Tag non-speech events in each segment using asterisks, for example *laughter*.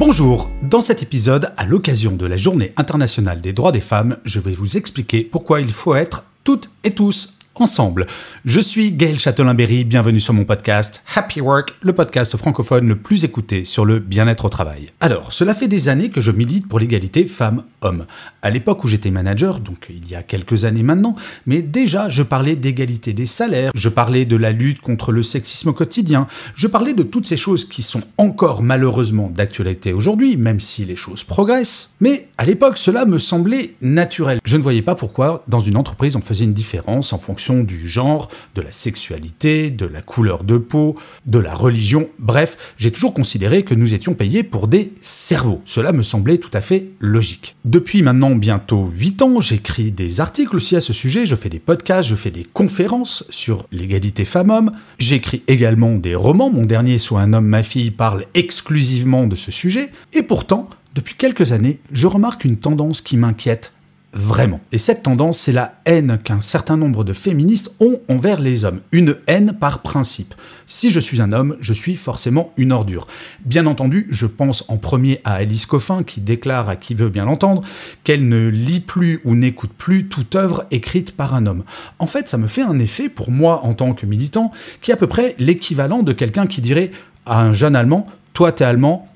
Bonjour, dans cet épisode, à l'occasion de la Journée internationale des droits des femmes, je vais vous expliquer pourquoi il faut être toutes et tous ensemble. Je suis Gaël Châtelain-Berry, bienvenue sur mon podcast Happy Work, le podcast francophone le plus écouté sur le bien-être au travail. Alors, cela fait des années que je milite pour l'égalité femmes-hommes. À l'époque où j'étais manager, donc il y a quelques années maintenant, mais déjà je parlais d'égalité des salaires, je parlais de la lutte contre le sexisme quotidien, je parlais de toutes ces choses qui sont encore malheureusement d'actualité aujourd'hui, même si les choses progressent. Mais à l'époque, cela me semblait naturel. Je ne voyais pas pourquoi dans une entreprise on faisait une différence en fonction du genre, de la sexualité, de la couleur de peau, de la religion, bref, j'ai toujours considéré que nous étions payés pour des cerveaux. Cela me semblait tout à fait logique. Depuis maintenant bientôt 8 ans, j'écris des articles aussi à ce sujet, je fais des podcasts, je fais des conférences sur l'égalité femmes-hommes, j'écris également des romans, mon dernier Soit un homme, ma fille parle exclusivement de ce sujet, et pourtant, depuis quelques années, je remarque une tendance qui m'inquiète vraiment. Et cette tendance, c'est la haine qu'un certain nombre de féministes ont envers les hommes. Une haine par principe. Si je suis un homme, je suis forcément une ordure. Bien entendu, je pense en premier à Alice Coffin qui déclare à qui veut bien l'entendre qu'elle ne lit plus ou n'écoute plus toute œuvre écrite par un homme. En fait, ça me fait un effet pour moi en tant que militant qui est à peu près l'équivalent de quelqu'un qui dirait à un jeune Allemand, toi t'es allemand,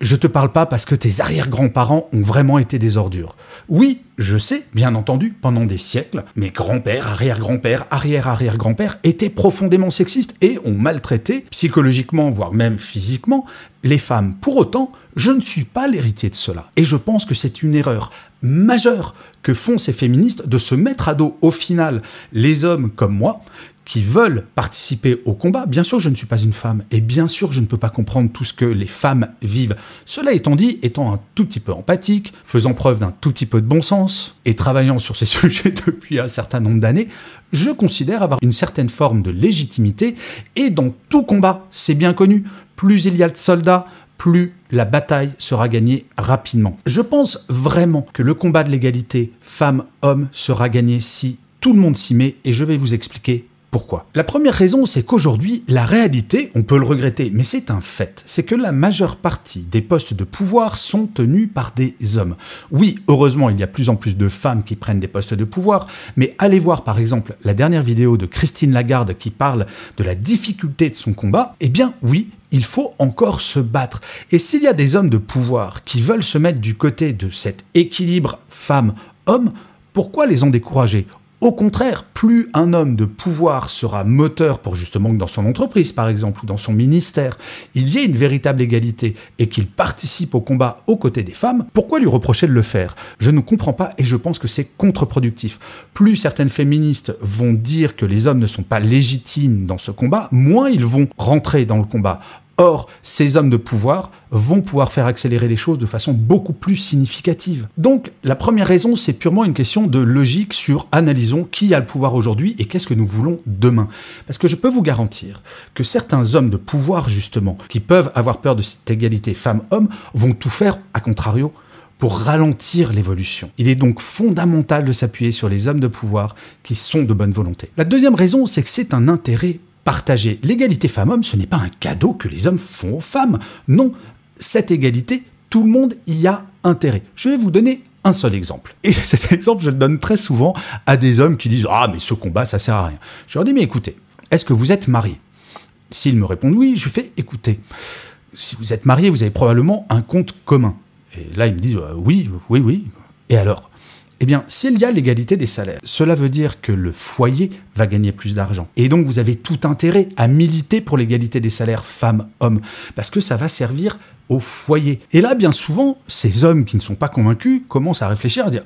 je te parle pas parce que tes arrière-grands-parents ont vraiment été des ordures. Oui, je sais, bien entendu, pendant des siècles, mes grands-pères, arrière-grands-pères, arrière-arrière-grands-pères étaient profondément sexistes et ont maltraité, psychologiquement, voire même physiquement, les femmes. Pour autant, je ne suis pas l'héritier de cela. Et je pense que c'est une erreur majeure que font ces féministes de se mettre à dos, au final, les hommes comme moi, qui veulent participer au combat. Bien sûr, je ne suis pas une femme et bien sûr, je ne peux pas comprendre tout ce que les femmes vivent. Cela étant dit, étant un tout petit peu empathique, faisant preuve d'un tout petit peu de bon sens et travaillant sur ces *laughs* sujets depuis un certain nombre d'années, je considère avoir une certaine forme de légitimité et dans tout combat, c'est bien connu, plus il y a de soldats, plus la bataille sera gagnée rapidement. Je pense vraiment que le combat de l'égalité femmes-hommes sera gagné si tout le monde s'y met et je vais vous expliquer pourquoi La première raison, c'est qu'aujourd'hui, la réalité, on peut le regretter, mais c'est un fait, c'est que la majeure partie des postes de pouvoir sont tenus par des hommes. Oui, heureusement, il y a plus en plus de femmes qui prennent des postes de pouvoir, mais allez voir par exemple la dernière vidéo de Christine Lagarde qui parle de la difficulté de son combat, eh bien oui, il faut encore se battre. Et s'il y a des hommes de pouvoir qui veulent se mettre du côté de cet équilibre femme-homme, pourquoi les en décourager? Au contraire, plus un homme de pouvoir sera moteur pour justement que dans son entreprise, par exemple, ou dans son ministère, il y ait une véritable égalité et qu'il participe au combat aux côtés des femmes, pourquoi lui reprocher de le faire? Je ne comprends pas et je pense que c'est contre-productif. Plus certaines féministes vont dire que les hommes ne sont pas légitimes dans ce combat, moins ils vont rentrer dans le combat. Or, ces hommes de pouvoir vont pouvoir faire accélérer les choses de façon beaucoup plus significative. Donc, la première raison, c'est purement une question de logique sur analysons qui a le pouvoir aujourd'hui et qu'est-ce que nous voulons demain. Parce que je peux vous garantir que certains hommes de pouvoir, justement, qui peuvent avoir peur de cette égalité femmes-hommes, vont tout faire, à contrario, pour ralentir l'évolution. Il est donc fondamental de s'appuyer sur les hommes de pouvoir qui sont de bonne volonté. La deuxième raison, c'est que c'est un intérêt partager. L'égalité femmes-hommes, ce n'est pas un cadeau que les hommes font aux femmes. Non, cette égalité, tout le monde y a intérêt. Je vais vous donner un seul exemple. Et *laughs* cet exemple, je le donne très souvent à des hommes qui disent Ah, mais ce combat, ça sert à rien. Je leur dis Mais écoutez, est-ce que vous êtes marié S'ils me répondent oui, je fais Écoutez, si vous êtes marié, vous avez probablement un compte commun. Et là, ils me disent Oui, oui, oui. Et alors? Eh bien, s'il y a l'égalité des salaires, cela veut dire que le foyer va gagner plus d'argent. Et donc, vous avez tout intérêt à militer pour l'égalité des salaires femmes-hommes, parce que ça va servir au foyer. Et là, bien souvent, ces hommes qui ne sont pas convaincus commencent à réfléchir, à dire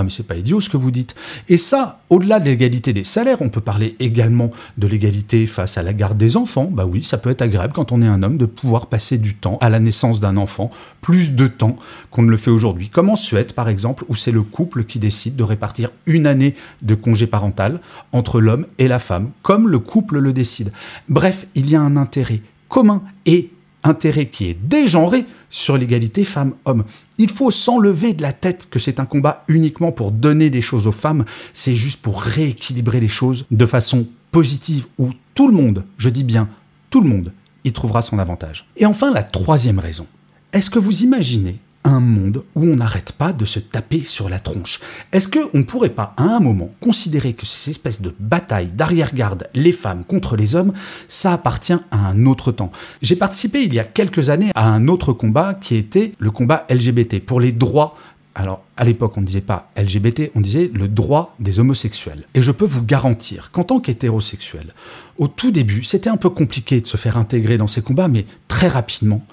Ah mais c'est pas idiot ce que vous dites. Et ça, au-delà de l'égalité des salaires, on peut parler également de l'égalité face à la garde des enfants. Bah oui, ça peut être agréable quand on est un homme de pouvoir passer du temps à la naissance d'un enfant, plus de temps qu'on ne le fait aujourd'hui. Comme en Suède par exemple, où c'est le couple qui décide de répartir une année de congé parental entre l'homme et la femme, comme le couple le décide. Bref, il y a un intérêt commun et intérêt qui est dégenré sur l'égalité femmes-hommes. Il faut s'enlever de la tête que c'est un combat uniquement pour donner des choses aux femmes, c'est juste pour rééquilibrer les choses de façon positive où tout le monde, je dis bien tout le monde, y trouvera son avantage. Et enfin, la troisième raison. Est-ce que vous imaginez un monde où on n'arrête pas de se taper sur la tronche. Est-ce qu'on ne pourrait pas, à un moment, considérer que ces espèces de batailles d'arrière-garde, les femmes contre les hommes, ça appartient à un autre temps? J'ai participé il y a quelques années à un autre combat qui était le combat LGBT, pour les droits. Alors, à l'époque, on ne disait pas LGBT, on disait le droit des homosexuels. Et je peux vous garantir qu'en tant qu'hétérosexuel, au tout début, c'était un peu compliqué de se faire intégrer dans ces combats, mais très rapidement,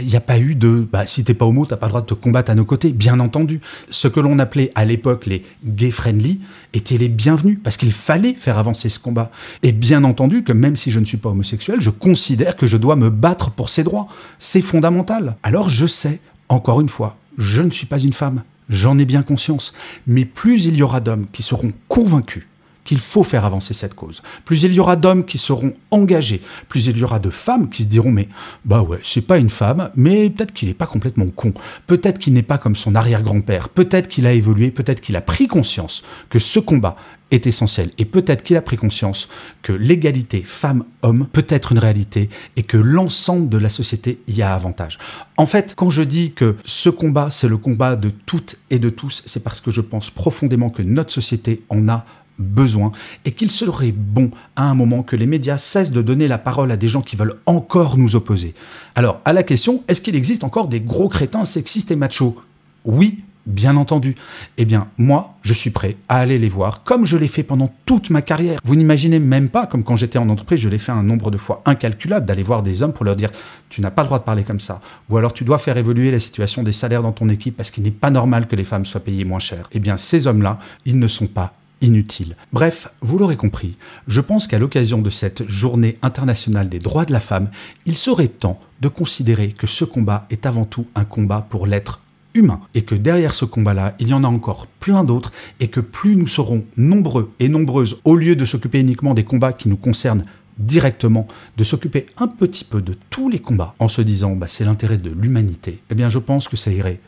il n'y a pas eu de bah, si t'es pas homo, t'as pas le droit de te combattre à nos côtés, bien entendu. Ce que l'on appelait à l'époque les gay friendly étaient les bienvenus parce qu'il fallait faire avancer ce combat. Et bien entendu que même si je ne suis pas homosexuel, je considère que je dois me battre pour ces droits. C'est fondamental. Alors je sais, encore une fois, je ne suis pas une femme. J'en ai bien conscience. Mais plus il y aura d'hommes qui seront convaincus qu'il faut faire avancer cette cause. Plus il y aura d'hommes qui seront engagés, plus il y aura de femmes qui se diront mais bah ouais, c'est pas une femme, mais peut-être qu'il n'est pas complètement con, peut-être qu'il n'est pas comme son arrière-grand-père, peut-être qu'il a évolué, peut-être qu'il a pris conscience que ce combat est essentiel et peut-être qu'il a pris conscience que l'égalité femmes-hommes peut être une réalité et que l'ensemble de la société y a avantage. En fait, quand je dis que ce combat, c'est le combat de toutes et de tous, c'est parce que je pense profondément que notre société en a besoin et qu'il serait bon à un moment que les médias cessent de donner la parole à des gens qui veulent encore nous opposer. Alors, à la question, est-ce qu'il existe encore des gros crétins sexistes et machos? Oui, bien entendu. Eh bien, moi, je suis prêt à aller les voir, comme je l'ai fait pendant toute ma carrière. Vous n'imaginez même pas, comme quand j'étais en entreprise, je l'ai fait un nombre de fois incalculable, d'aller voir des hommes pour leur dire, tu n'as pas le droit de parler comme ça. Ou alors, tu dois faire évoluer la situation des salaires dans ton équipe parce qu'il n'est pas normal que les femmes soient payées moins cher. Eh bien, ces hommes-là, ils ne sont pas inutile. Bref, vous l'aurez compris, je pense qu'à l'occasion de cette journée internationale des droits de la femme, il serait temps de considérer que ce combat est avant tout un combat pour l'être humain et que derrière ce combat-là, il y en a encore plein d'autres et que plus nous serons nombreux et nombreuses, au lieu de s'occuper uniquement des combats qui nous concernent directement, de s'occuper un petit peu de tous les combats en se disant bah, c'est l'intérêt de l'humanité, eh bien je pense que ça irait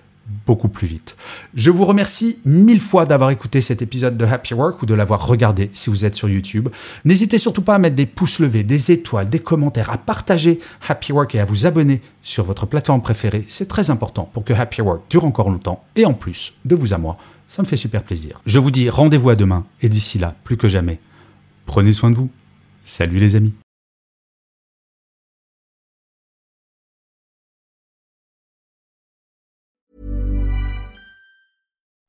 beaucoup plus vite. Je vous remercie mille fois d'avoir écouté cet épisode de Happy Work ou de l'avoir regardé si vous êtes sur YouTube. N'hésitez surtout pas à mettre des pouces levés, des étoiles, des commentaires, à partager Happy Work et à vous abonner sur votre plateforme préférée. C'est très important pour que Happy Work dure encore longtemps et en plus, de vous à moi, ça me fait super plaisir. Je vous dis rendez-vous à demain et d'ici là, plus que jamais, prenez soin de vous. Salut les amis.